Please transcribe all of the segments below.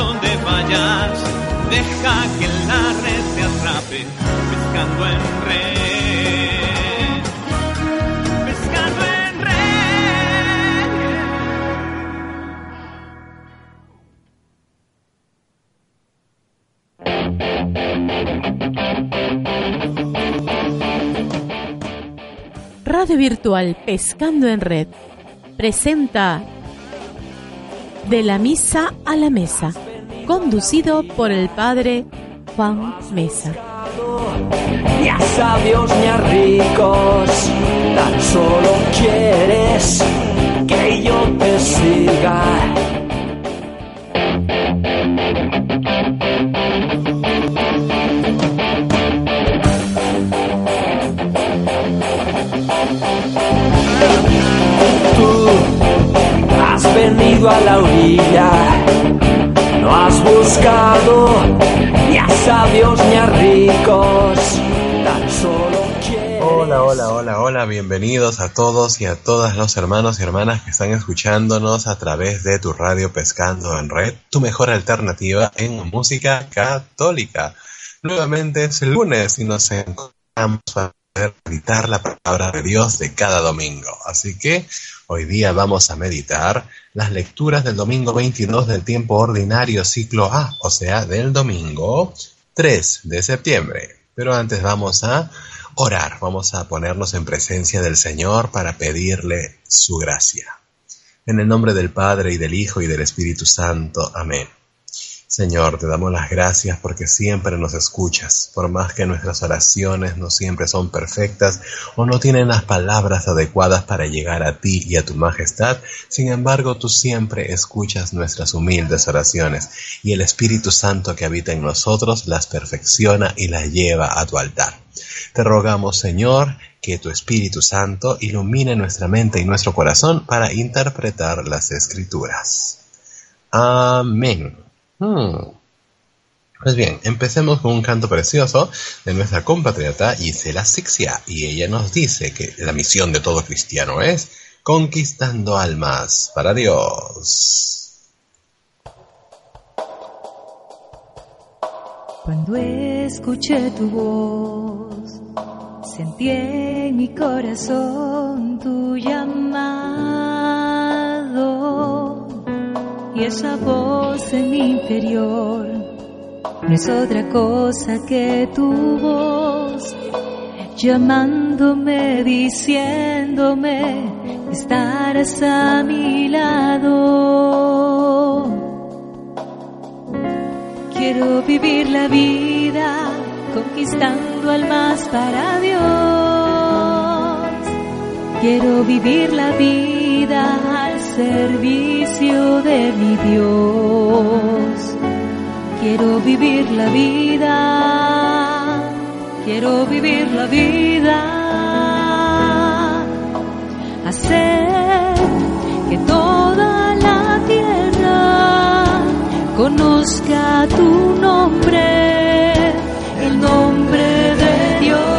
Donde vayas, deja que la red te atrape, pescando en red. En red. Radio Virtual Pescando en Red presenta De la Misa a la Mesa, conducido por el Padre Juan Mesa. Ni a sabios ni ricos, tan solo quieres que yo te siga. Tú has venido a la orilla, has buscado ni a sabios ni a ricos, tan solo. Hola, hola, hola, hola, bienvenidos a todos y a todas los hermanos y hermanas que están escuchándonos a través de tu radio Pescando en Red, tu mejor alternativa en música católica. Nuevamente es el lunes y nos encontramos meditar la palabra de Dios de cada domingo. Así que hoy día vamos a meditar las lecturas del domingo 22 del tiempo ordinario ciclo A, o sea, del domingo 3 de septiembre. Pero antes vamos a orar, vamos a ponernos en presencia del Señor para pedirle su gracia. En el nombre del Padre y del Hijo y del Espíritu Santo. Amén. Señor, te damos las gracias porque siempre nos escuchas, por más que nuestras oraciones no siempre son perfectas o no tienen las palabras adecuadas para llegar a ti y a tu majestad, sin embargo tú siempre escuchas nuestras humildes oraciones y el Espíritu Santo que habita en nosotros las perfecciona y las lleva a tu altar. Te rogamos, Señor, que tu Espíritu Santo ilumine nuestra mente y nuestro corazón para interpretar las escrituras. Amén. Hmm. Pues bien, empecemos con un canto precioso de nuestra compatriota Gisela Sixia y ella nos dice que la misión de todo cristiano es conquistando almas para Dios. Cuando escuché tu voz, sentí en mi corazón tu llamado y esa voz en mi interior no es otra cosa que tu voz llamándome, diciéndome estarás a mi lado. Quiero vivir la vida conquistando almas para Dios. Quiero vivir la vida servicio de mi Dios. Quiero vivir la vida. Quiero vivir la vida. Hacer que toda la tierra conozca tu nombre, el nombre de Dios.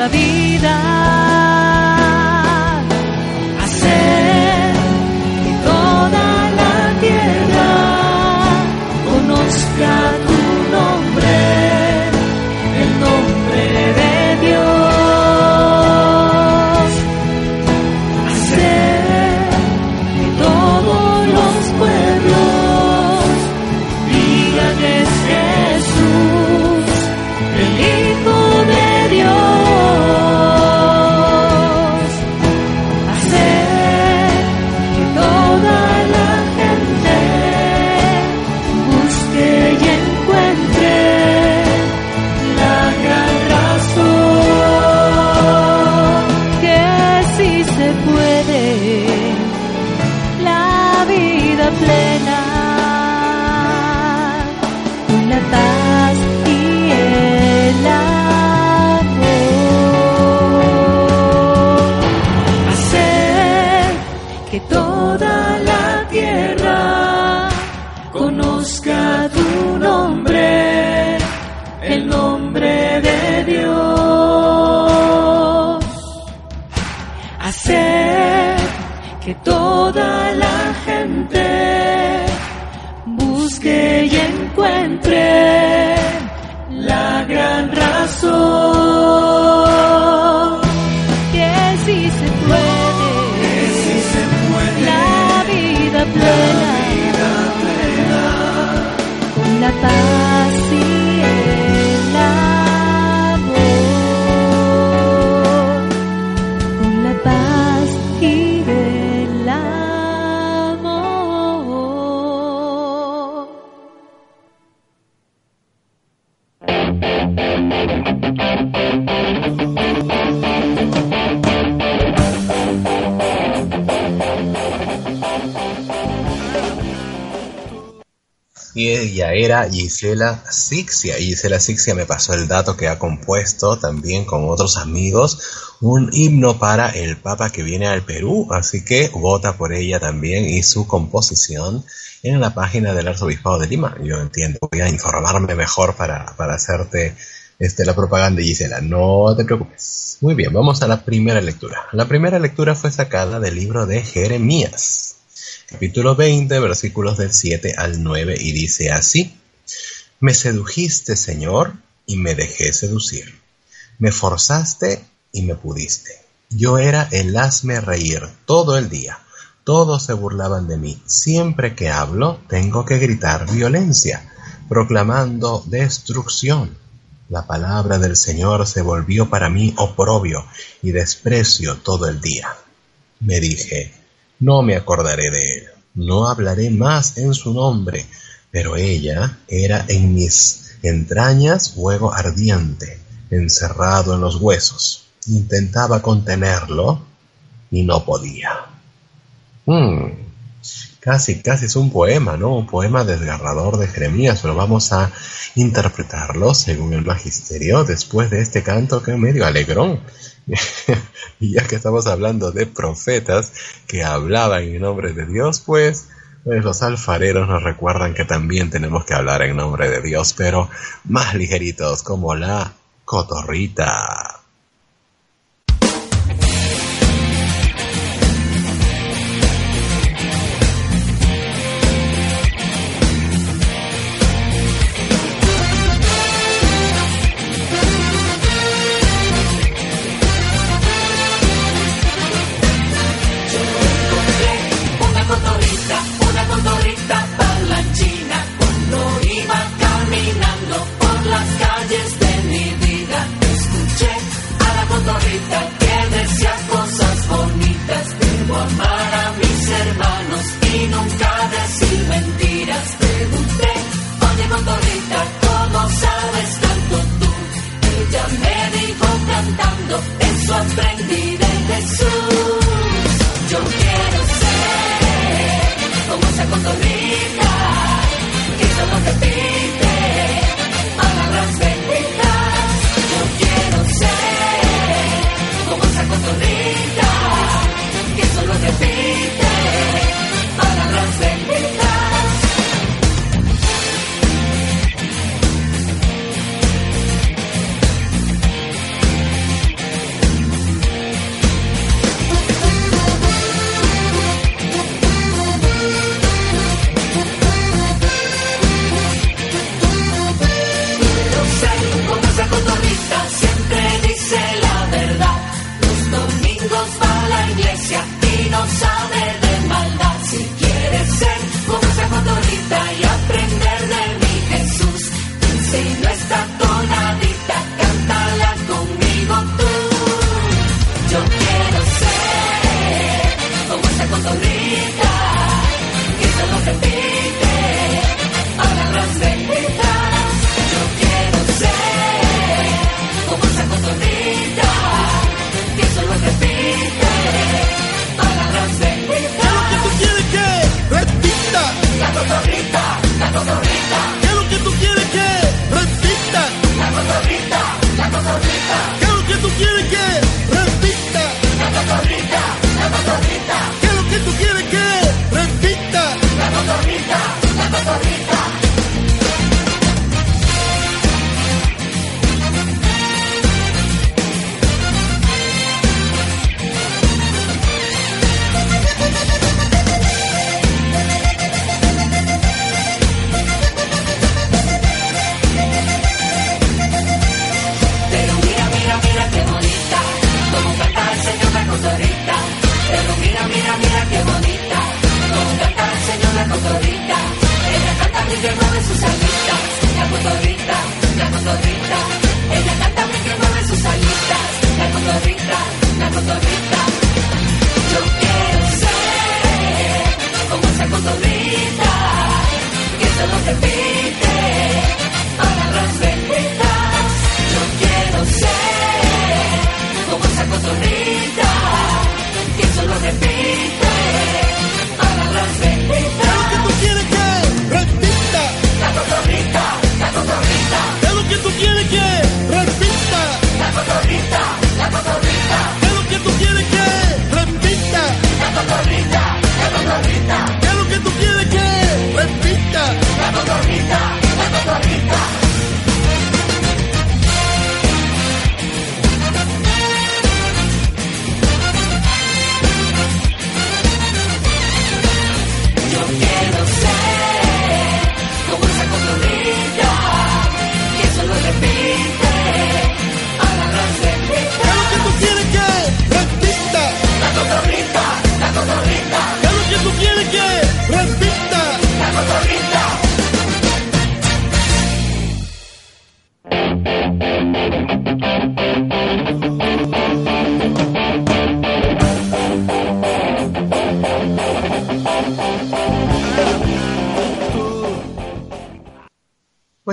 La vida. Era Gisela Sixia. Gisela Sixia me pasó el dato que ha compuesto también con otros amigos un himno para el Papa que viene al Perú. Así que vota por ella también y su composición en la página del Arzobispado de Lima. Yo entiendo, voy a informarme mejor para, para hacerte este, la propaganda, Gisela. No te preocupes. Muy bien, vamos a la primera lectura. La primera lectura fue sacada del libro de Jeremías capítulo 20, versículos del 7 al 9, y dice así, Me sedujiste, Señor, y me dejé seducir. Me forzaste y me pudiste. Yo era el hazme reír todo el día. Todos se burlaban de mí. Siempre que hablo, tengo que gritar violencia, proclamando destrucción. La palabra del Señor se volvió para mí oprobio y desprecio todo el día. Me dije, no me acordaré de él, no hablaré más en su nombre, pero ella era en mis entrañas fuego ardiente, encerrado en los huesos. Intentaba contenerlo y no podía. Hmm, Casi, casi es un poema, ¿no? Un poema desgarrador de Jeremías, pero vamos a interpretarlo según el magisterio después de este canto que medio alegrón. y ya que estamos hablando de profetas que hablaban en nombre de Dios, pues los alfareros nos recuerdan que también tenemos que hablar en nombre de Dios, pero más ligeritos como la cotorrita.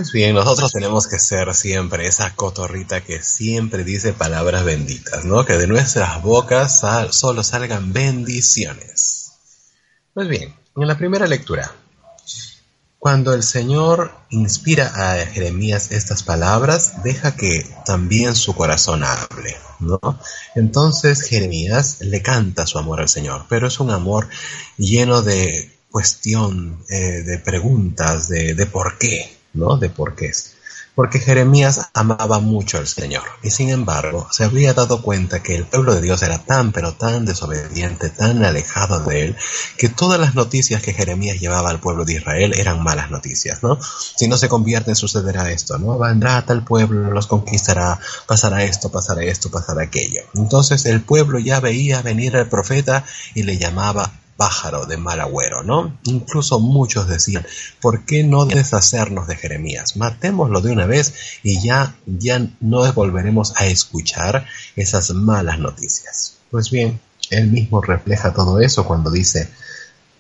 Pues bien, nosotros tenemos que ser siempre esa cotorrita que siempre dice palabras benditas, ¿no? Que de nuestras bocas sal- solo salgan bendiciones. Pues bien, en la primera lectura, cuando el Señor inspira a Jeremías estas palabras, deja que también su corazón hable, ¿no? Entonces Jeremías le canta su amor al Señor, pero es un amor lleno de cuestión, eh, de preguntas, de, de por qué, ¿no? De por qué. Porque Jeremías amaba mucho al Señor y sin embargo se había dado cuenta que el pueblo de Dios era tan pero tan desobediente, tan alejado de él, que todas las noticias que Jeremías llevaba al pueblo de Israel eran malas noticias, ¿no? Si no se convierten sucederá esto, ¿no? Vendrá tal pueblo, los conquistará, pasará esto, pasará esto, pasará aquello. Entonces el pueblo ya veía venir al profeta y le llamaba pájaro de mal agüero, ¿no? Incluso muchos decían, ¿por qué no deshacernos de Jeremías? Matémoslo de una vez y ya, ya no volveremos a escuchar esas malas noticias. Pues bien, él mismo refleja todo eso cuando dice,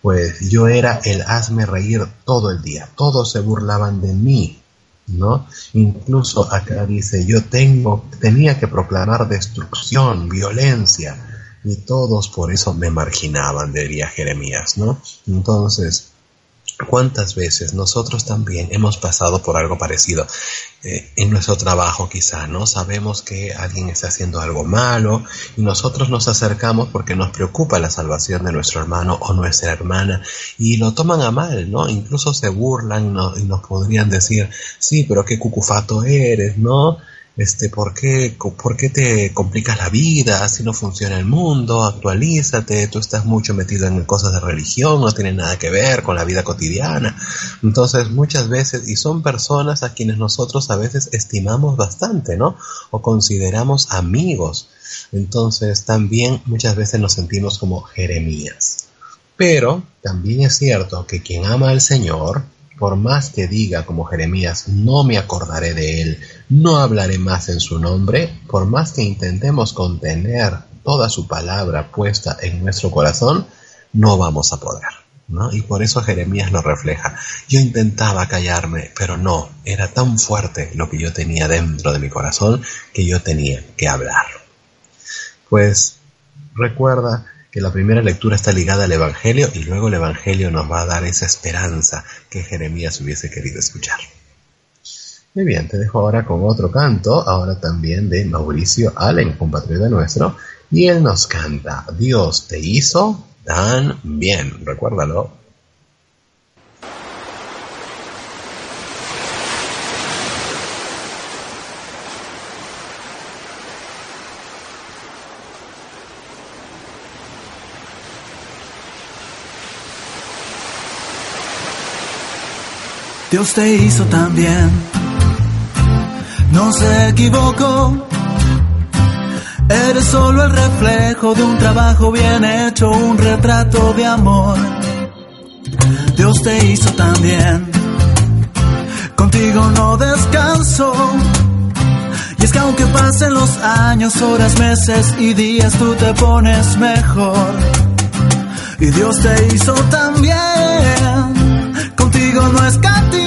pues yo era el hazme reír todo el día, todos se burlaban de mí, ¿no? Incluso acá dice, yo tengo, tenía que proclamar destrucción, violencia, y todos por eso me marginaban, diría Jeremías, ¿no? Entonces, ¿cuántas veces nosotros también hemos pasado por algo parecido eh, en nuestro trabajo quizá, ¿no? Sabemos que alguien está haciendo algo malo y nosotros nos acercamos porque nos preocupa la salvación de nuestro hermano o nuestra hermana y lo toman a mal, ¿no? Incluso se burlan ¿no? y nos podrían decir, sí, pero qué cucufato eres, ¿no? Este, ¿por qué, ¿por qué te complicas la vida? Así no funciona el mundo, actualízate, tú estás mucho metido en cosas de religión, no tiene nada que ver con la vida cotidiana. Entonces, muchas veces, y son personas a quienes nosotros a veces estimamos bastante, ¿no? O consideramos amigos. Entonces, también muchas veces nos sentimos como Jeremías. Pero también es cierto que quien ama al Señor, por más que diga como Jeremías, no me acordaré de él, no hablaré más en su nombre, por más que intentemos contener toda su palabra puesta en nuestro corazón, no vamos a poder. ¿no? Y por eso Jeremías lo refleja. Yo intentaba callarme, pero no, era tan fuerte lo que yo tenía dentro de mi corazón que yo tenía que hablar. Pues recuerda que la primera lectura está ligada al Evangelio y luego el Evangelio nos va a dar esa esperanza que Jeremías hubiese querido escuchar. Muy bien, te dejo ahora con otro canto, ahora también de Mauricio Allen, compatriota nuestro, y él nos canta, Dios te hizo tan bien, recuérdalo. Dios te hizo tan bien, no se equivocó. Eres solo el reflejo de un trabajo bien hecho, un retrato de amor. Dios te hizo también. Contigo no descanso. Y es que aunque pasen los años, horas, meses y días, tú te pones mejor. Y Dios te hizo también. Contigo no escatimó.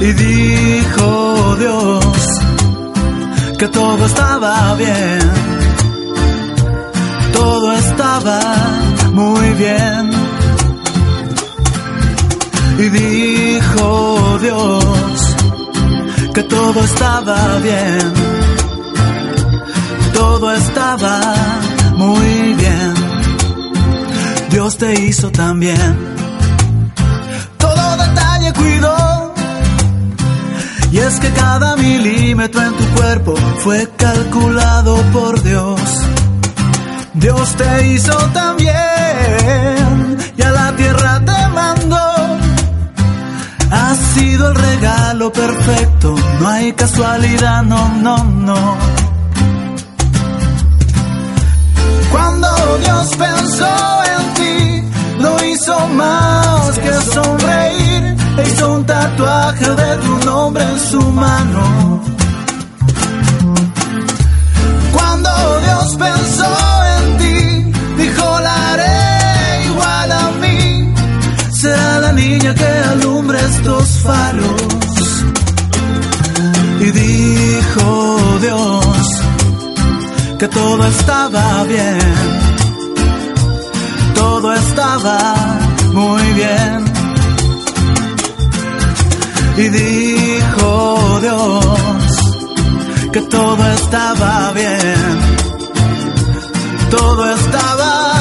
Y dijo Dios que todo estaba bien. Todo estaba muy bien. Y dijo Dios que todo estaba bien. Todo estaba muy bien. Dios te hizo también. Y es que cada milímetro en tu cuerpo fue calculado por Dios. Dios te hizo también y a la tierra te mandó. Has sido el regalo perfecto, no hay casualidad, no, no, no. Cuando Dios pensó en ti, no hizo más que sonreír, hizo un tatuaje de tu nombre en su mano. Cuando Dios pensó en ti, dijo la haré igual a mí. Será la niña que alumbre estos faros. Y dijo Dios que todo estaba bien. Todo estaba muy bien. Y dijo Dios que todo estaba bien. Todo estaba muy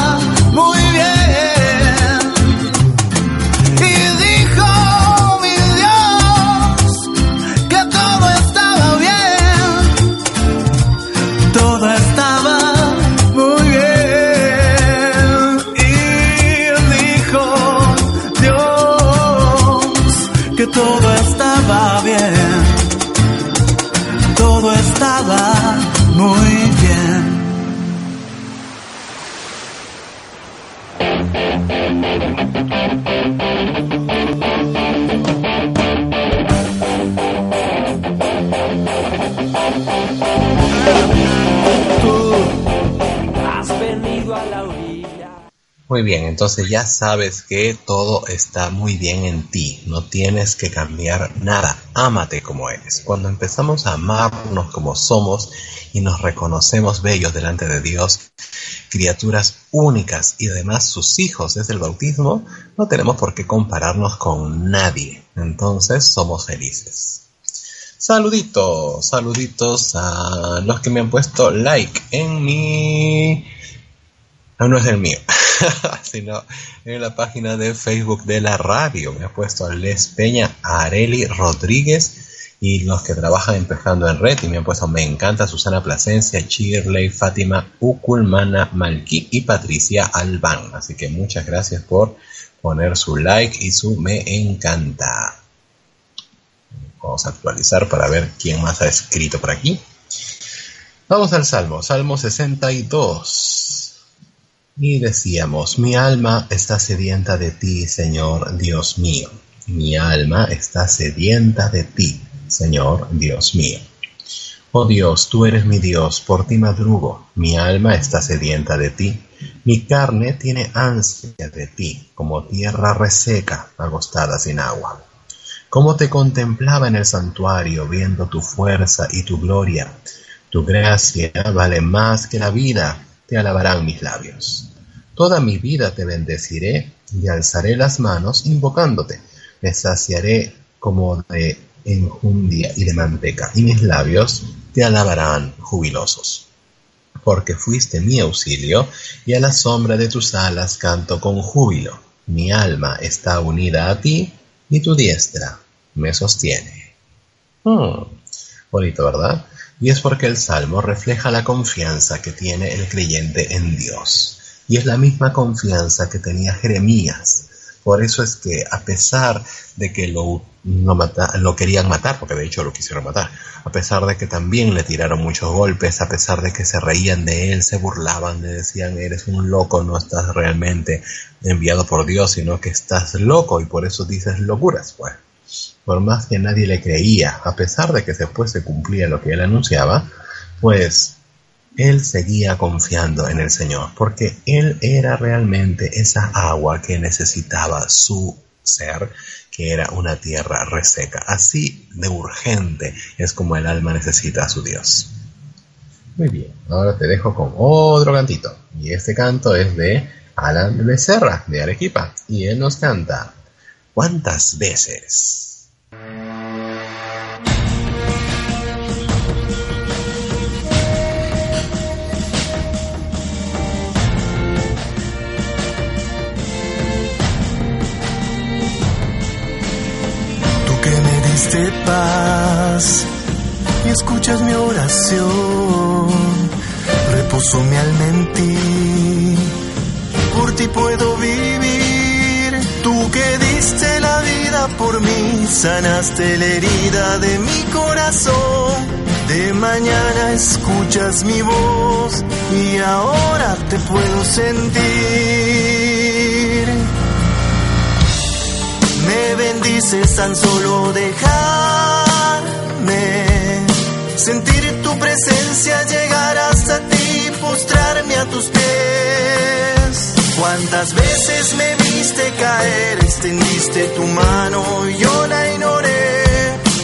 entonces ya sabes que todo está muy bien en ti, no tienes que cambiar nada, ámate como eres. Cuando empezamos a amarnos como somos y nos reconocemos bellos delante de Dios, criaturas únicas y además sus hijos desde el bautismo, no tenemos por qué compararnos con nadie, entonces somos felices. Saluditos, saluditos a los que me han puesto like en mi... No, no es el mío, sino en la página de Facebook de la radio. Me ha puesto Les Peña, Areli Rodríguez y los que trabajan en Pescando en Red. Y me han puesto Me encanta Susana Plasencia, Shirley, Fátima, Uculmana, Malki y Patricia Albán. Así que muchas gracias por poner su like y su me encanta. Vamos a actualizar para ver quién más ha escrito por aquí. Vamos al Salmo, Salmo 62. Y decíamos, mi alma está sedienta de ti, Señor Dios mío. Mi alma está sedienta de ti, Señor Dios mío. Oh Dios, tú eres mi Dios, por ti madrugo. Mi alma está sedienta de ti. Mi carne tiene ansia de ti, como tierra reseca, agostada sin agua. Como te contemplaba en el santuario, viendo tu fuerza y tu gloria. Tu gracia vale más que la vida, te alabarán mis labios. Toda mi vida te bendeciré y alzaré las manos invocándote. Me saciaré como de enjundia y de manteca, y mis labios te alabarán jubilosos. Porque fuiste mi auxilio, y a la sombra de tus alas canto con júbilo. Mi alma está unida a ti, y tu diestra me sostiene. Hmm, bonito, ¿verdad? Y es porque el Salmo refleja la confianza que tiene el creyente en Dios. Y es la misma confianza que tenía Jeremías. Por eso es que a pesar de que lo, lo querían matar, porque de hecho lo quisieron matar, a pesar de que también le tiraron muchos golpes, a pesar de que se reían de él, se burlaban, le decían, eres un loco, no estás realmente enviado por Dios, sino que estás loco y por eso dices locuras. Pues por más que nadie le creía, a pesar de que después se cumplía lo que él anunciaba, pues él seguía confiando en el Señor, porque él era realmente esa agua que necesitaba su ser, que era una tierra reseca. Así de urgente es como el alma necesita a su Dios. Muy bien, ahora te dejo con otro cantito. Y este canto es de Alan Becerra, de Arequipa. Y él nos canta, ¿cuántas veces? Y escuchas mi oración. Reposo mi alma en ti, por ti puedo vivir. Tú que diste la vida por mí, sanaste la herida de mi corazón. De mañana escuchas mi voz y ahora te puedo sentir me bendices tan solo dejarme sentir tu presencia, llegar hasta ti, postrarme a tus pies. Cuántas veces me viste caer, extendiste tu mano y yo la ignoré.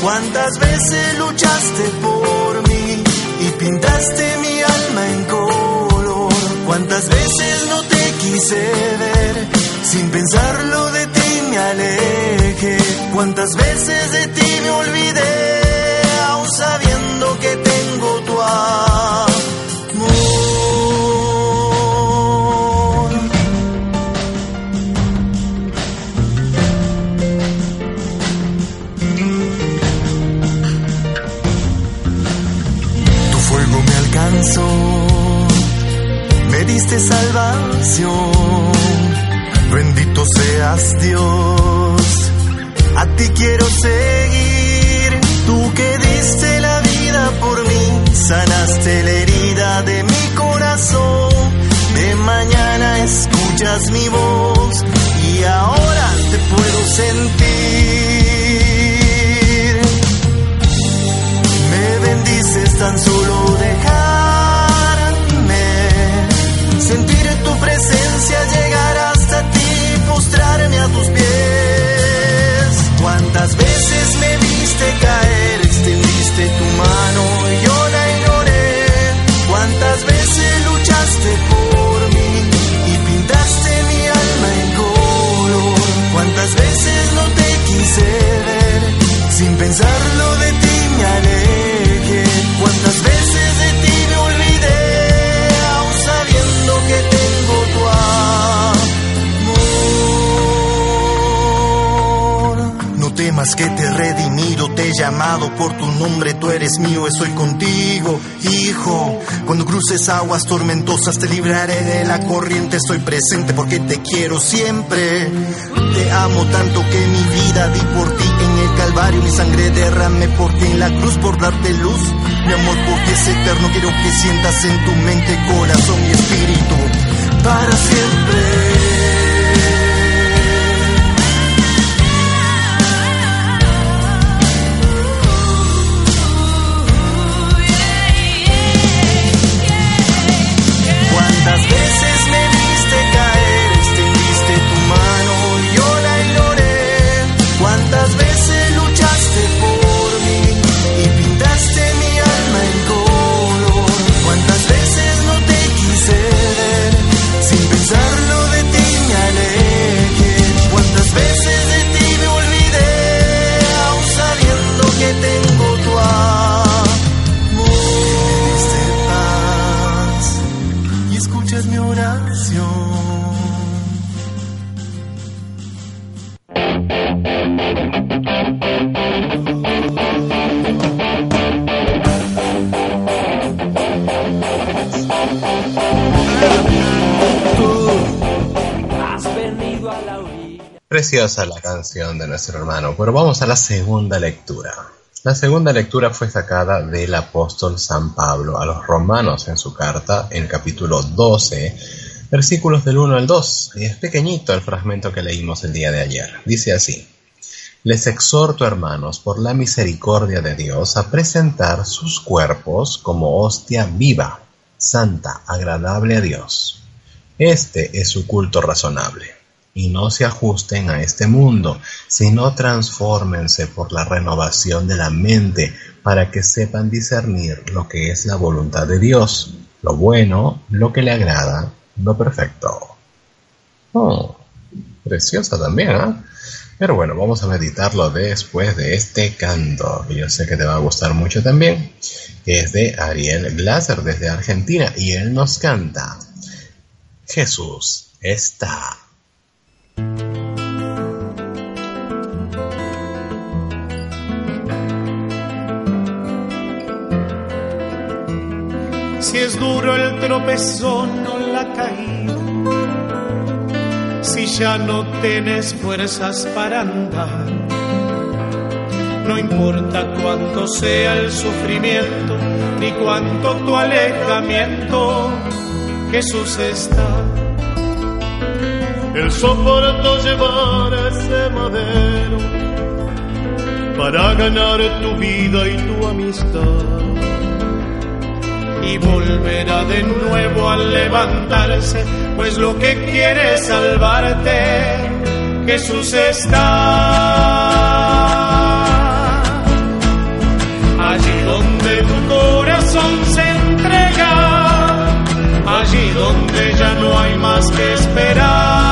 Cuántas veces luchaste por mí y pintaste mi alma en color. Cuántas veces no te quise ver sin pensarlo de ti me aleje. Cuántas veces de ti me olvidé, sabiendo que tengo tu amor. Tu fuego me alcanzó, me diste salvación Bendito seas Dios, a ti quiero seguir. Tú que diste la vida por mí, estoy contigo, hijo. Cuando cruces aguas tormentosas te libraré de la corriente, estoy presente porque te quiero siempre. Te amo tanto que mi vida di por ti en el Calvario, mi sangre derramé por ti en la cruz por darte luz. Mi amor por ti es eterno, quiero que sientas en tu mente, corazón y espíritu para siempre. Preciosa la canción de nuestro hermano, pero vamos a la segunda lectura. La segunda lectura fue sacada del apóstol San Pablo a los romanos en su carta, en el capítulo 12, versículos del 1 al 2. Y es pequeñito el fragmento que leímos el día de ayer. Dice así. Les exhorto, hermanos, por la misericordia de Dios, a presentar sus cuerpos como hostia viva, santa, agradable a Dios. Este es su culto razonable y no se ajusten a este mundo, sino transfórmense por la renovación de la mente para que sepan discernir lo que es la voluntad de Dios, lo bueno, lo que le agrada, lo perfecto. Oh, preciosa también, ¿eh? Pero bueno, vamos a meditarlo después de este canto, que yo sé que te va a gustar mucho también, es de Ariel Glaser desde Argentina, y él nos canta, Jesús está. Si es duro el tropezón o la caída, si ya no tienes fuerzas para andar, no importa cuánto sea el sufrimiento ni cuánto tu alejamiento, Jesús está él soportó llevar ese madero para ganar tu vida y tu amistad. Y volverá de nuevo a levantarse, pues lo que quiere es salvarte, Jesús está. Allí donde tu corazón se entrega, allí donde ya no hay más que esperar,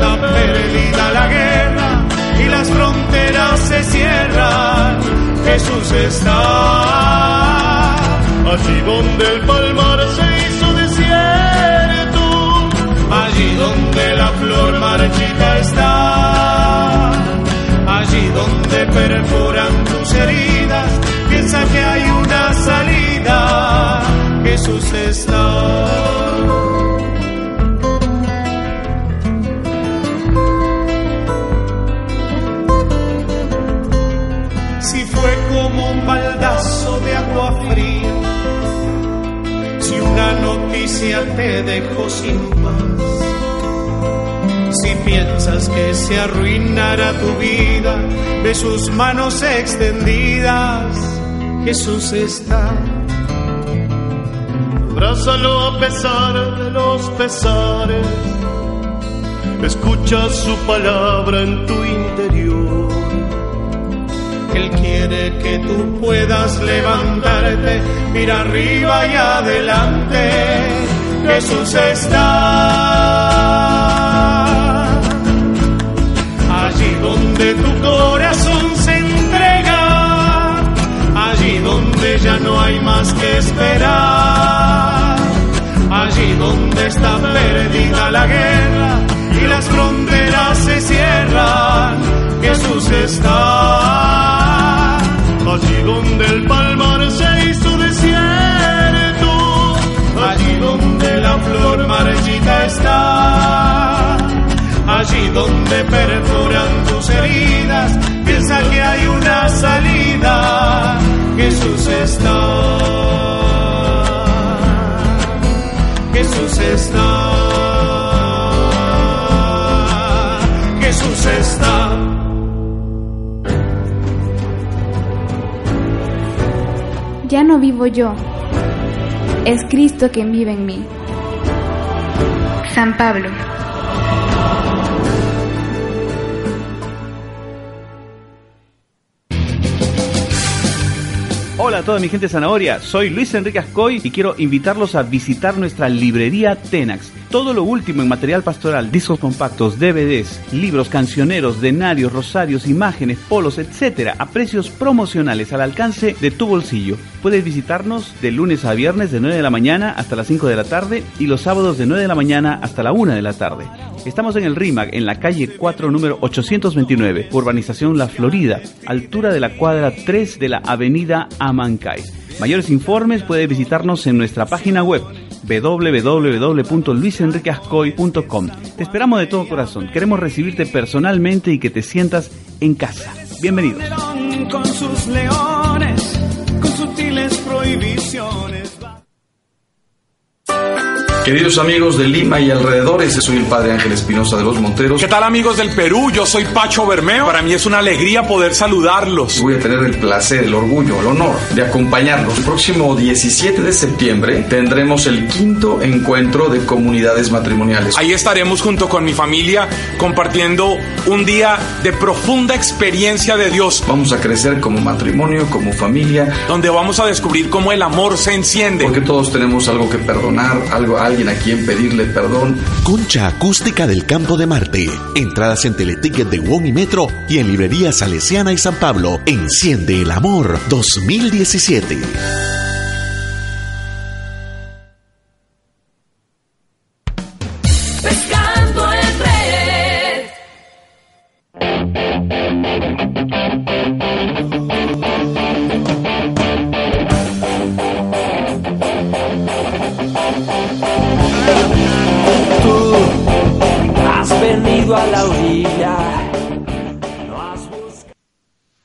está perdida la guerra y las fronteras se cierran, Jesús está. Allí donde el palmar se hizo desierto, allí donde la flor marchita está, allí donde perforan tus heridas, piensa que hay una salida, Jesús está. Noticia te dejó sin paz, si piensas que se arruinará tu vida de sus manos extendidas, Jesús está. abrázalo a pesar de los pesares, escucha su palabra en tu interior. Él quiere que tú puedas levantarte, mira arriba y adelante, Jesús está. Allí donde tu corazón se entrega, allí donde ya no hay más que esperar, allí donde está perdida la guerra y las fronteras se cierran, Jesús está. Allí donde el palmar se hizo desierto, allí donde la flor marchita está, allí donde perforan tus heridas, piensa que hay una salida, Jesús está. Jesús está. Jesús está. Ya no vivo yo, es Cristo quien vive en mí. San Pablo. A toda mi gente zanahoria, soy Luis Enrique Ascoy y quiero invitarlos a visitar nuestra librería Tenax Todo lo último en material pastoral, discos compactos, DVDs, libros, cancioneros, denarios, rosarios, imágenes, polos, etc. a precios promocionales al alcance de tu bolsillo. Puedes visitarnos de lunes a viernes de 9 de la mañana hasta las 5 de la tarde y los sábados de 9 de la mañana hasta la 1 de la tarde. Estamos en el RIMAC, en la calle 4, número 829, urbanización La Florida, altura de la cuadra 3 de la avenida Mayores informes puede visitarnos en nuestra página web www.luisenriqueascoy.com. Te esperamos de todo corazón. Queremos recibirte personalmente y que te sientas en casa. Bienvenidos. Con sus leones, con sutiles prohibiciones. Queridos amigos de Lima y alrededores, soy el Padre Ángel Espinosa de los Monteros. ¿Qué tal amigos del Perú? Yo soy Pacho Bermeo. Para mí es una alegría poder saludarlos. Voy a tener el placer, el orgullo, el honor de acompañarlos. El próximo 17 de septiembre tendremos el quinto encuentro de comunidades matrimoniales. Ahí estaremos junto con mi familia compartiendo un día de profunda experiencia de Dios. Vamos a crecer como matrimonio, como familia. Donde vamos a descubrir cómo el amor se enciende. Porque todos tenemos algo que perdonar, algo, alguien a quien pedirle perdón. Concha Acústica del Campo de Marte. Entradas en Teleticket de WOM y Metro y en Librería Salesiana y San Pablo. Enciende el amor 2017.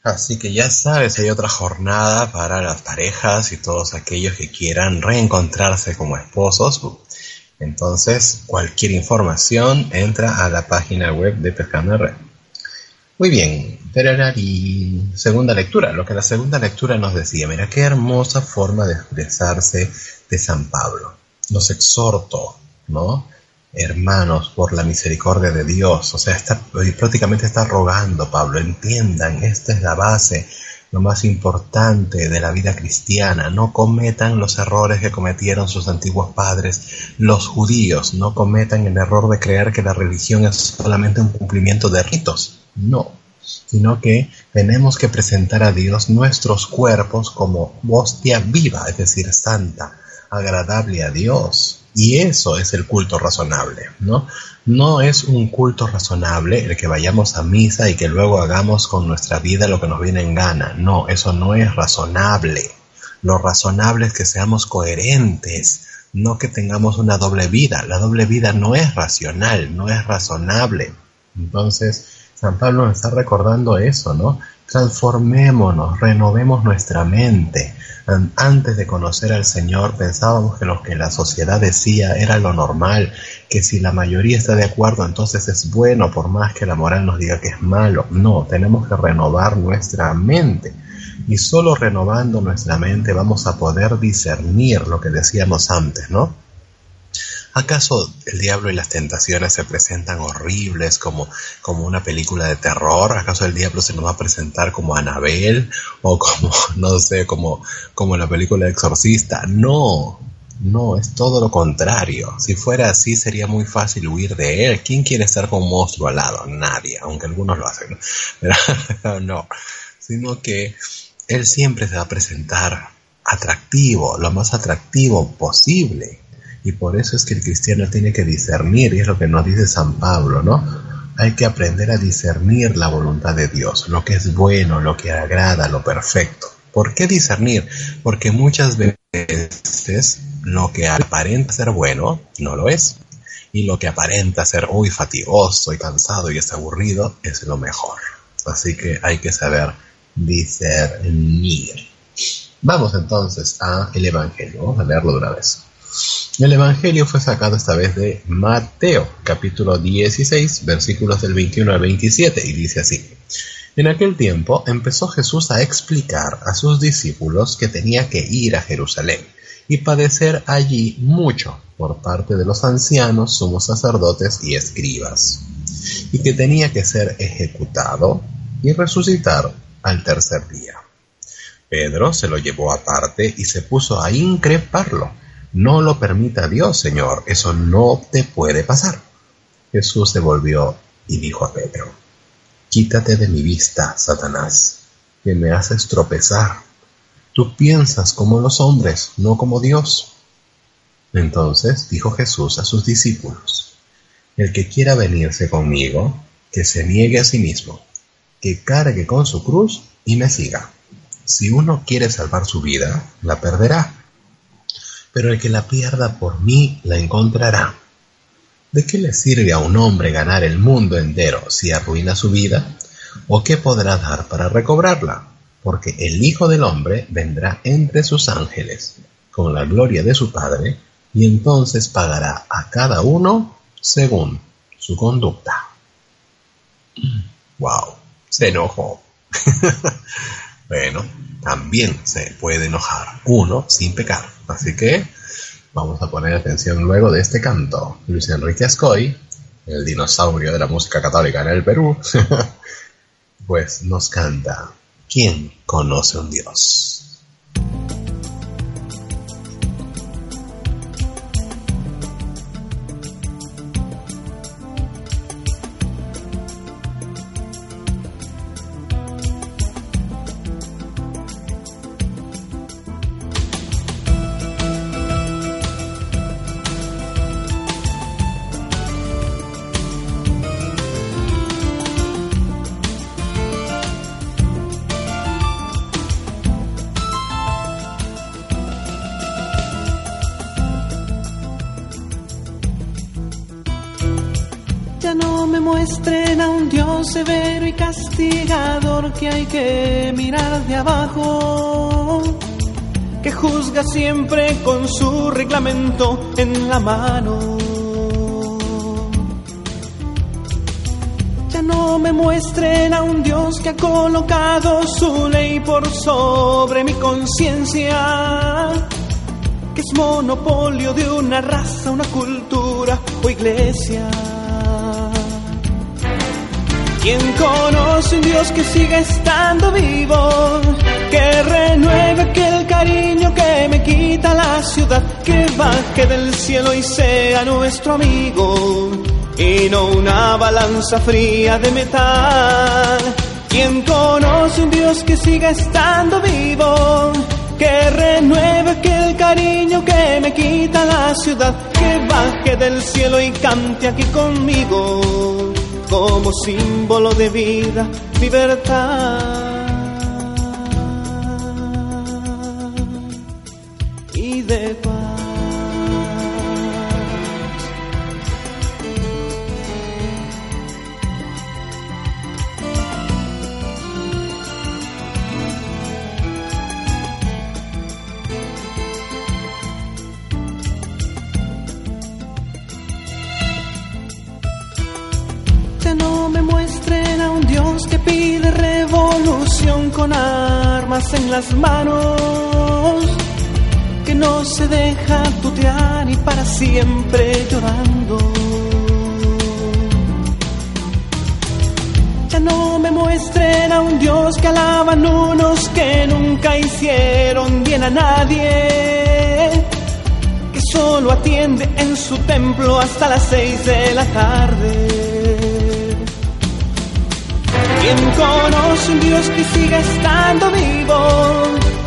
Así que ya sabes, hay otra jornada para las parejas y todos aquellos que quieran reencontrarse como esposos. Entonces, cualquier información entra a la página web de Pescando Red. Muy bien, y segunda lectura. Lo que la segunda lectura nos decía, mira qué hermosa forma de expresarse de San Pablo. Los exhorto, ¿no? Hermanos, por la misericordia de Dios. O sea, está, prácticamente está rogando Pablo, entiendan, esta es la base, lo más importante de la vida cristiana. No cometan los errores que cometieron sus antiguos padres, los judíos. No cometan el error de creer que la religión es solamente un cumplimiento de ritos. No, sino que tenemos que presentar a Dios nuestros cuerpos como hostia viva, es decir, santa, agradable a Dios. Y eso es el culto razonable, ¿no? No es un culto razonable el que vayamos a misa y que luego hagamos con nuestra vida lo que nos viene en gana. No, eso no es razonable. Lo razonable es que seamos coherentes, no que tengamos una doble vida. La doble vida no es racional, no es razonable. Entonces, San Pablo nos está recordando eso, ¿no? Transformémonos, renovemos nuestra mente. Antes de conocer al Señor pensábamos que lo que la sociedad decía era lo normal, que si la mayoría está de acuerdo entonces es bueno, por más que la moral nos diga que es malo. No, tenemos que renovar nuestra mente. Y solo renovando nuestra mente vamos a poder discernir lo que decíamos antes, ¿no? ¿Acaso el diablo y las tentaciones se presentan horribles como, como una película de terror? ¿Acaso el diablo se nos va a presentar como Anabel o como, no sé, como, como la película Exorcista? No, no, es todo lo contrario. Si fuera así sería muy fácil huir de él. ¿Quién quiere estar con un monstruo al lado? Nadie, aunque algunos lo hacen. Pero no, sino que él siempre se va a presentar atractivo, lo más atractivo posible. Y por eso es que el cristiano tiene que discernir, y es lo que nos dice San Pablo, ¿no? Hay que aprender a discernir la voluntad de Dios, lo que es bueno, lo que agrada, lo perfecto. ¿Por qué discernir? Porque muchas veces lo que aparenta ser bueno no lo es. Y lo que aparenta ser muy fatigoso y cansado y es aburrido es lo mejor. Así que hay que saber discernir. Vamos entonces a el Evangelio. Vamos a leerlo de una vez. El Evangelio fue sacado esta vez de Mateo, capítulo 16, versículos del 21 al 27, y dice así. En aquel tiempo empezó Jesús a explicar a sus discípulos que tenía que ir a Jerusalén y padecer allí mucho por parte de los ancianos, sumos sacerdotes y escribas, y que tenía que ser ejecutado y resucitar al tercer día. Pedro se lo llevó aparte y se puso a increparlo No lo permita Dios, Señor, eso no te puede pasar. Jesús se volvió y dijo a Pedro, Quítate de mi vista, Satanás, que me haces tropezar. Tú piensas como los hombres, no como Dios. Entonces dijo Jesús a sus discípulos, El que quiera venirse conmigo, que se niegue a sí mismo, que cargue con su cruz y me siga. Si uno quiere salvar su vida, la perderá, pero el que la pierda por mí la encontrará. ¿De qué le sirve a un hombre ganar el mundo entero si arruina su vida? ¿O qué podrá dar para recobrarla? Porque el Hijo del Hombre vendrá entre sus ángeles, con la gloria de su Padre, y entonces pagará a cada uno según su conducta. ¡Wow! Se enojó. bueno, también se puede enojar uno sin pecar. Así que vamos a poner atención luego de este canto. Luis Enrique Ascoy, el dinosaurio de la música católica en el Perú, pues nos canta ¿Quién conoce un Dios? Mirar de abajo, que juzga siempre con su reglamento en la mano. Ya no me muestren a un Dios que ha colocado su ley por sobre mi conciencia, que es monopolio de una raza, una cultura o iglesia. ¿Quién conoce un Dios que siga estando vivo? Que renueve aquel cariño que me quita la ciudad, que baje del cielo y sea nuestro amigo, y no una balanza fría de metal. ¿Quién conoce un Dios que siga estando vivo? Que renueve aquel cariño que me quita la ciudad, que baje del cielo y cante aquí conmigo como símbolo de vida, libertad y de paz. En las manos, que no se deja tutear y para siempre llorando. Ya no me muestren a un Dios que alaban unos que nunca hicieron bien a nadie, que solo atiende en su templo hasta las seis de la tarde. ¿Quién conoce un Dios que siga estando vivo?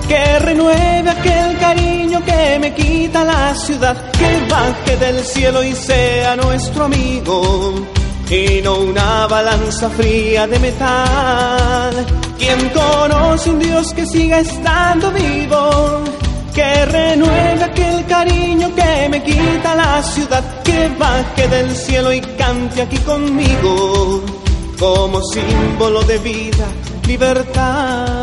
Que renueve aquel cariño que me quita la ciudad, que baje del cielo y sea nuestro amigo, y no una balanza fría de metal. ¿Quién conoce un Dios que siga estando vivo? Que renueve aquel cariño que me quita la ciudad, que baje del cielo y cante aquí conmigo como símbolo de vida, libertad.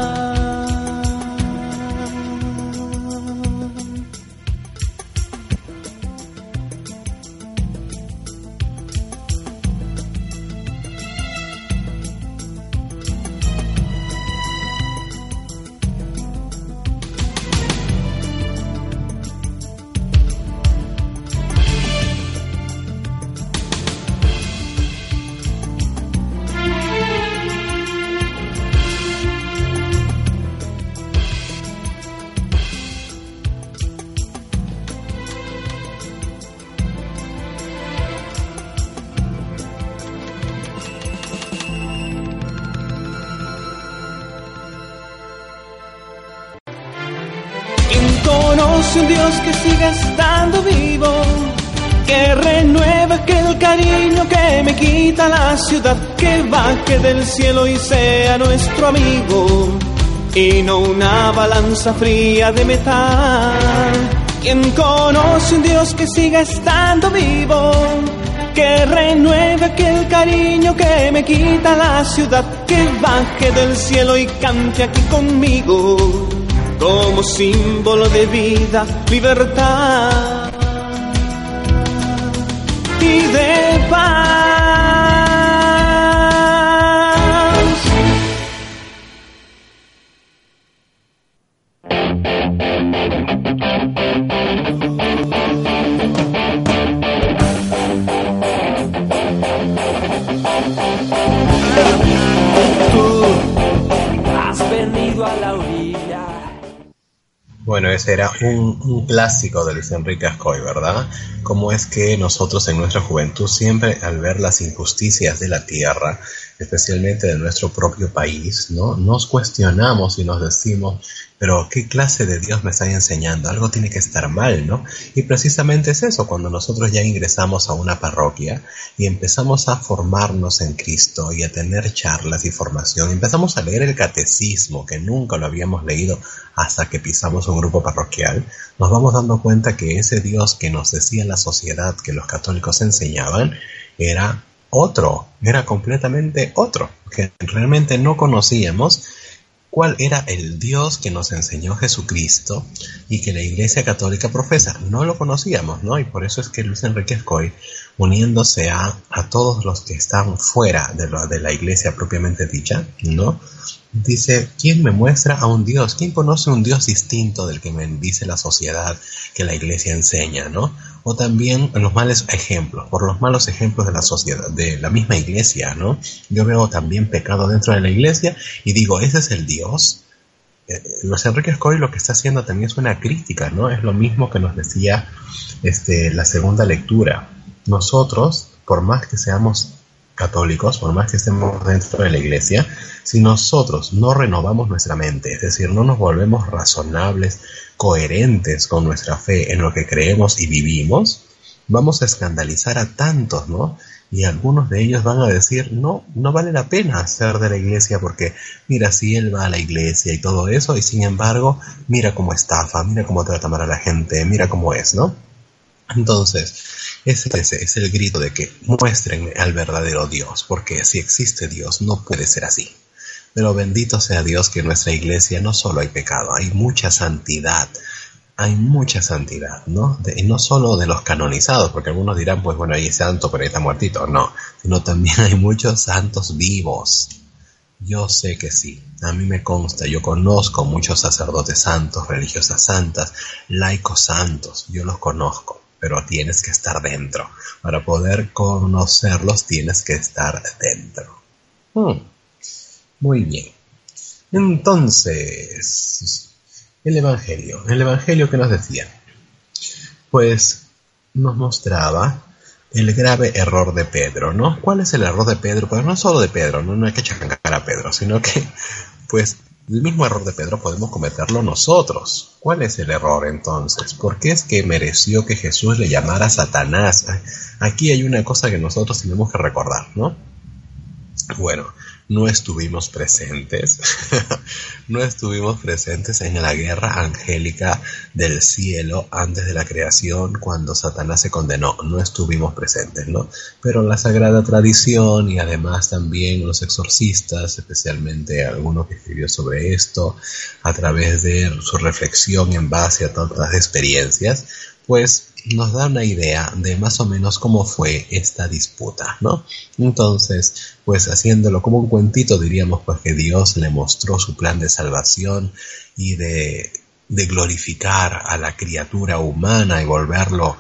Ciudad, que baje del cielo y sea nuestro amigo, y no una balanza fría de metal. Quien conoce un Dios que siga estando vivo, que renueve aquel cariño que me quita la ciudad, que baje del cielo y cante aquí conmigo como símbolo de vida, libertad Era un, clásico de Luis Enrique Ascoy, ¿verdad? Cómo es que nosotros en nuestra juventud siempre al ver las injusticias de la tierra, especialmente de nuestro propio país, ¿no? Nos cuestionamos y nos decimos, pero ¿qué clase de Dios me está enseñando? Algo tiene que estar mal, ¿no? Y precisamente es eso, cuando nosotros ya ingresamos a una parroquia y empezamos a formarnos en Cristo y a tener charlas y formación, empezamos a leer el catecismo, que nunca lo habíamos leído hasta que pisamos un grupo parroquial, nos vamos dando cuenta que ese Dios que nos decía la sociedad que los católicos enseñaban era otro, era completamente otro, que realmente no conocíamos cuál era el Dios que nos enseñó Jesucristo y que la Iglesia Católica profesa. No lo conocíamos, ¿no? Y por eso es que Luis Enrique Escoy, uniéndose a, a todos los que están fuera de, de la Iglesia propiamente dicha, ¿no? Dice, ¿quién me muestra a un Dios? ¿Quién conoce un Dios distinto del que me dice la sociedad que la iglesia enseña, no? O también los malos ejemplos, por los malos ejemplos de la sociedad, de la misma iglesia, ¿no? Yo veo también pecado dentro de la iglesia y digo, ¿ese es el Dios? Eh, Los Enrique Escoy lo que está haciendo también es una crítica, ¿no? Es lo mismo que nos decía este, la segunda lectura. Nosotros, por más que seamos católicos, por más que estemos dentro de la iglesia, si nosotros no renovamos nuestra mente, es decir, no nos volvemos razonables, coherentes con nuestra fe en lo que creemos y vivimos, vamos a escandalizar a tantos, ¿no? Y algunos de ellos van a decir, no, no vale la pena ser de la iglesia porque mira, si él va a la iglesia y todo eso, y sin embargo, mira cómo estafa, mira cómo trata mal a la gente, mira cómo es, ¿no? Entonces, ese, es el grito de que muestren al verdadero Dios, porque si existe Dios no puede ser así. Pero bendito sea Dios que en nuestra iglesia no solo hay pecado, hay mucha santidad, hay mucha santidad, ¿no? y no solo de los canonizados, porque algunos dirán, pues bueno, ahí es santo, pero ahí está muertito, no, sino también hay muchos santos vivos. Yo sé que sí, a mí me consta, yo conozco muchos sacerdotes santos, religiosas santas, laicos santos, yo los conozco pero tienes que estar dentro. Para poder conocerlos tienes que estar dentro. Hmm. Muy bien. Entonces, el Evangelio. ¿El Evangelio qué nos decía? Pues nos mostraba el grave error de Pedro, ¿no? ¿Cuál es el error de Pedro? Pues no solo de Pedro, no, no hay que chacar a Pedro, sino que, pues, el mismo error de Pedro podemos cometerlo nosotros. ¿Cuál es el error entonces? ¿Por qué es que mereció que Jesús le llamara Satanás? Aquí hay una cosa que nosotros tenemos que recordar, ¿no? Bueno, no estuvimos presentes, no estuvimos presentes en la guerra angélica del cielo antes de la creación cuando Satanás se condenó, no estuvimos presentes, ¿no? Pero la sagrada tradición y además también los exorcistas, especialmente alguno que escribió sobre esto, a través de su reflexión en base a tantas experiencias, pues nos da una idea de más o menos cómo fue esta disputa, ¿no? Entonces, pues haciéndolo como un cuentito, diríamos pues que Dios le mostró su plan de salvación y de, de glorificar a la criatura humana y volverlo,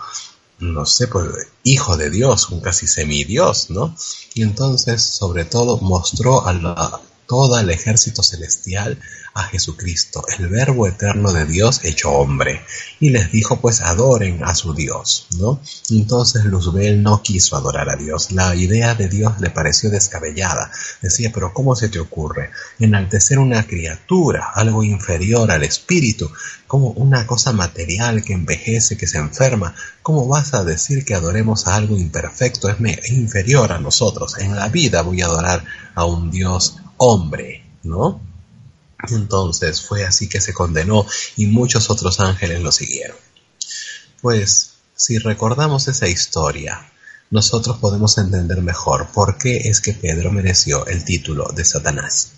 no sé, pues hijo de Dios, un casi semidios, ¿no? Y entonces, sobre todo, mostró a la todo el ejército celestial a Jesucristo, el verbo eterno de Dios hecho hombre, y les dijo pues adoren a su Dios, ¿no? Entonces Luzbel no quiso adorar a Dios, la idea de Dios le pareció descabellada, decía, pero ¿cómo se te ocurre enaltecer una criatura, algo inferior al espíritu, como una cosa material que envejece, que se enferma? ¿Cómo vas a decir que adoremos a algo imperfecto, es inferior a nosotros? En la vida voy a adorar a un Dios hombre, ¿no? Entonces fue así que se condenó y muchos otros ángeles lo siguieron. Pues si recordamos esa historia, nosotros podemos entender mejor por qué es que Pedro mereció el título de Satanás.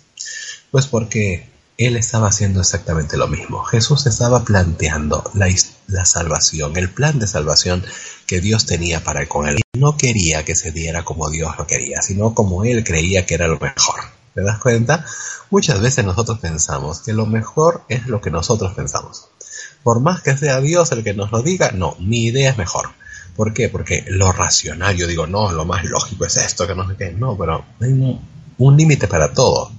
Pues porque él estaba haciendo exactamente lo mismo. Jesús estaba planteando la, salvación, el plan de salvación que Dios tenía para con él. No quería que se diera como Dios lo quería, sino como él creía que era lo mejor. ¿Te das cuenta? Muchas veces nosotros pensamos que lo mejor es lo que nosotros pensamos. Por más que sea Dios el que nos lo diga, no, mi idea es mejor. ¿Por qué? Porque lo racional, yo digo, no, lo más lógico es esto, que no sé qué. No, pero hay un, límite para todo.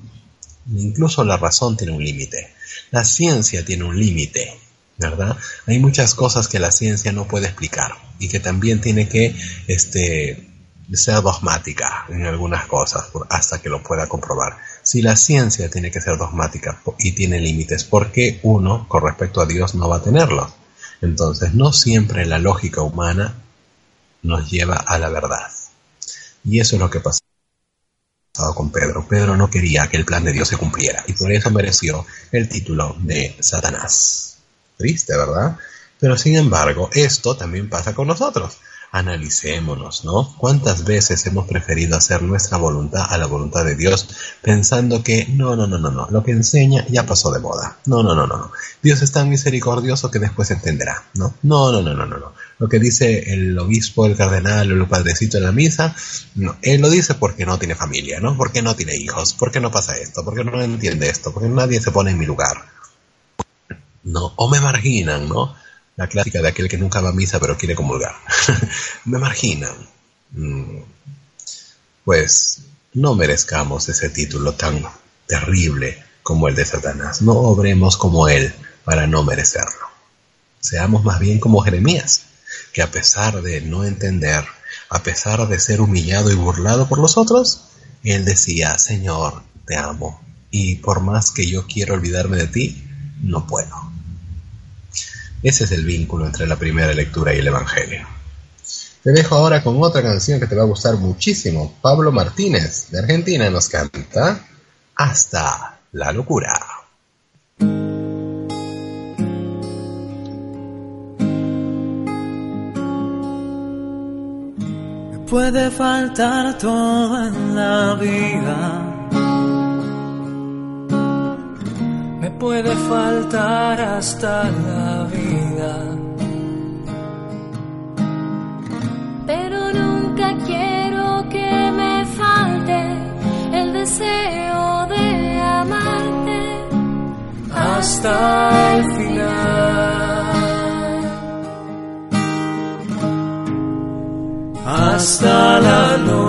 Incluso la razón tiene un límite. La ciencia tiene un límite, ¿verdad? Hay muchas cosas que la ciencia no puede explicar y que también tiene que este, ser dogmática en algunas cosas hasta que lo pueda comprobar. Si la ciencia tiene que ser dogmática y tiene límites, ¿por qué uno con respecto a Dios no va a tenerlo? Entonces, no siempre la lógica humana nos lleva a la verdad. Y eso es lo que pasó con Pedro. Pedro no quería que el plan de Dios se cumpliera y por eso mereció el título de Satanás. Triste, ¿verdad? Pero sin embargo, esto también pasa con nosotros analicémonos, ¿no? ¿Cuántas veces hemos preferido hacer nuestra voluntad a la voluntad de Dios pensando que no, no, no, no, no, lo que enseña ya pasó de moda? No, no, no, no, Dios es tan misericordioso que después entenderá, ¿no? No, no, no, no, no, no. Lo que dice el obispo, el cardenal el padrecito en la misa, no, él lo dice porque no tiene familia, ¿no? Porque no tiene hijos, porque no pasa esto, porque no entiende esto, porque nadie se pone en mi lugar. No, o me marginan, ¿no? La clásica de aquel que nunca va a misa pero quiere comulgar. Me marginan. Mm. Pues no merezcamos ese título tan terrible como el de Satanás. No obremos como él para no merecerlo. Seamos más bien como Jeremías, que a pesar de no entender, a pesar de ser humillado y burlado por los otros, él decía, Señor, te amo, y por más que yo quiero olvidarme de ti, no puedo. Ese es el vínculo entre la primera lectura y el Evangelio. Te dejo ahora con otra canción que te va a gustar muchísimo. Pablo Martínez, de Argentina, nos canta Hasta la locura. Me puede faltar todo en la vida puede faltar hasta la Pero nunca quiero que me falte el deseo de amarte hasta el final. Hasta la locura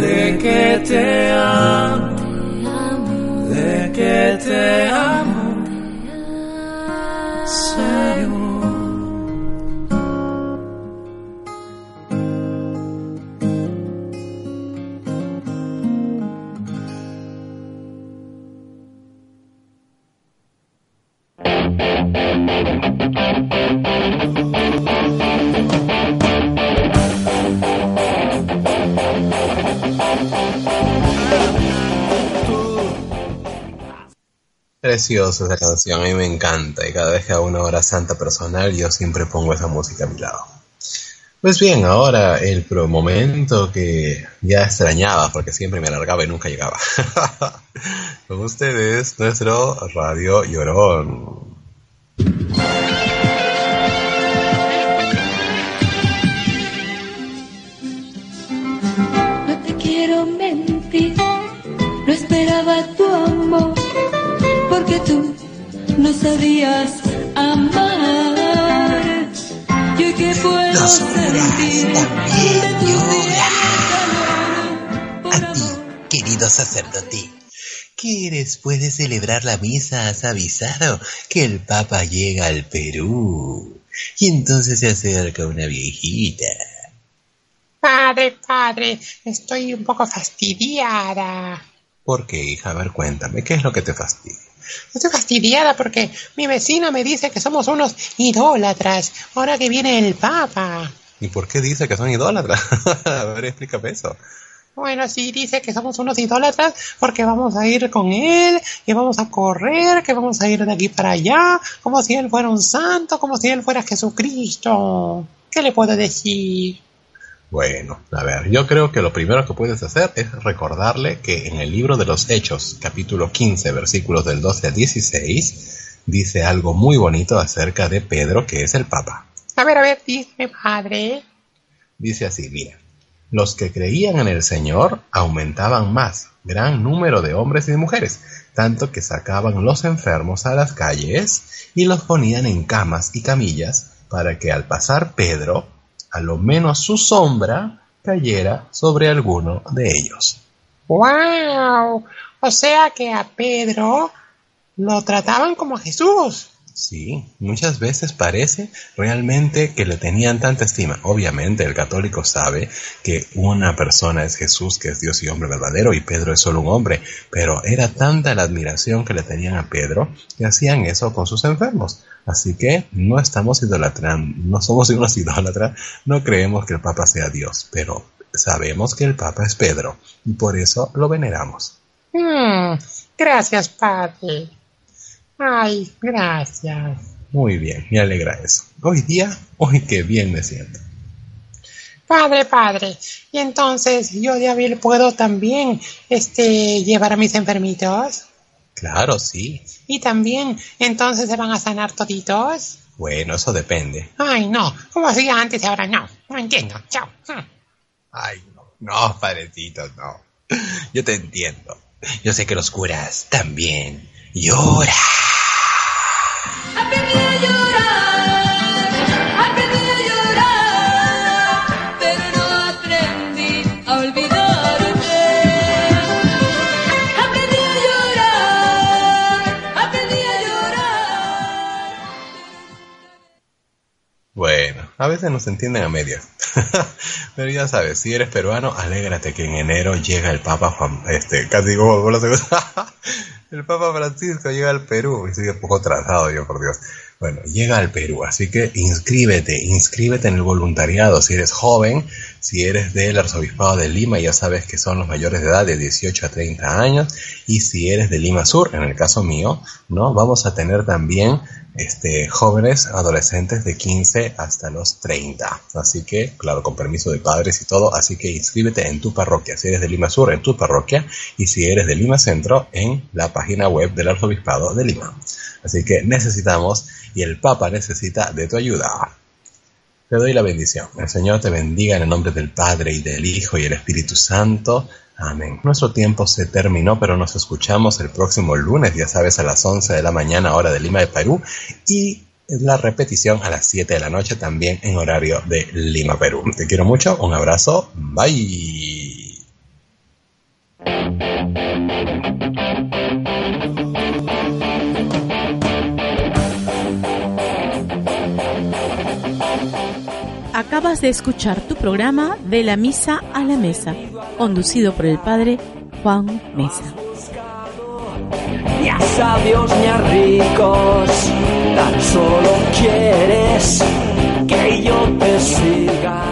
de que te amo, Preciosa esa canción, a mí me encanta y cada vez que hago una hora santa personal yo siempre pongo esa música a mi lado. Pues bien, ahora el pro momento que ya extrañaba porque siempre me alargaba y nunca llegaba. Con ustedes, nuestro Radio Llorón. No te quiero mentir, no esperaba tu amor, porque tú no sabías amar. Yo que puedo sentir de tu A ti, querido sacerdote, que después de celebrar la misa has avisado que el Papa llega al Perú. Y entonces se acerca una viejita. Padre, padre, estoy un poco fastidiada. ¿Por qué, hija? A ver, cuéntame, ¿qué es lo que te fastidia? Estoy fastidiada porque mi vecino me dice que somos unos idólatras ahora que viene el Papa. ¿Y por qué dice que son idólatras? a ver, explícame eso. Bueno, sí, dice que somos unos idólatras porque vamos a ir con él, que vamos a correr, que vamos a ir de aquí para allá, como si él fuera un santo, como si él fuera Jesucristo. ¿Qué le puedo decir? Bueno, a ver, yo creo que lo primero que puedes hacer es recordarle que en el libro de los Hechos, capítulo 15, versículos del 12 al 16, dice algo muy bonito acerca de Pedro, que es el Papa. A ver, a ver, dime, padre. Dice así, mira, los que creían en el Señor aumentaban más, gran número de hombres y de mujeres, tanto que sacaban los enfermos a las calles y los ponían en camas y camillas para que al pasar Pedro, a lo menos su sombra cayera sobre alguno de ellos. ¡Wow! O sea que a Pedro lo trataban como a Jesús. Sí, muchas veces parece realmente que le tenían tanta estima. Obviamente el católico sabe que una persona es Jesús, que es Dios y hombre verdadero, y Pedro es solo un hombre, pero era tanta la admiración que le tenían a Pedro que hacían eso con sus enfermos. Así que no estamos idolatrando, no somos unos idólatras, no creemos que el Papa sea Dios, pero sabemos que el Papa es Pedro, y por eso lo veneramos. Mm, gracias, padre. Ay, gracias. Muy bien, me alegra eso. Hoy día, hoy qué bien me siento. Padre, padre. Y entonces yo de abril puedo también este llevar a mis enfermitos. Claro, sí. Y también entonces se van a sanar toditos. Bueno, eso depende. Ay, no. Como hacía antes y ahora no. No entiendo. Chao. Hmm. Ay, no, no, padrecito, no. Yo te entiendo. Yo sé que los curas también lloran. Aprendí a llorar, aprendí a llorar, pero no aprendí a olvidarte. Aprendí a llorar, aprendí a llorar. Bueno, a veces nos entienden a medias. Pero ya sabes, si eres peruano, alégrate que en enero llega el Papa Juan, este, casi como por la segunda. El Papa Francisco llega al Perú y sigue un poco trazado yo por Dios. Bueno, llega al Perú, así que inscríbete, inscríbete en el voluntariado si eres joven, si eres del Arzobispado de Lima, ya sabes que son los mayores de edad de 18 a 30 años, y si eres de Lima Sur, en el caso mío, ¿no? Vamos a tener también este, jóvenes adolescentes de 15 hasta los 30. Así que, claro, con permiso de padres y todo, así que inscríbete en tu parroquia. Si eres de Lima Sur, en tu parroquia, y si eres de Lima Centro, en la página web del Arzobispado de Lima. Así que necesitamos, y el Papa necesita de tu ayuda. Te doy la bendición. El Señor te bendiga en el nombre del Padre y del Hijo y el Espíritu Santo. Amén. Nuestro tiempo se terminó, pero nos escuchamos el próximo lunes, ya sabes, a las 11 de la mañana, hora de Lima de Perú. Y la repetición a las 7 de la noche también en horario de Lima, Perú. Te quiero mucho, un abrazo, bye. Acabas de escuchar tu programa de la misa a la mesa, conducido por el padre Juan Mesa. Sabios ricos, tan solo quieres que yo te siga.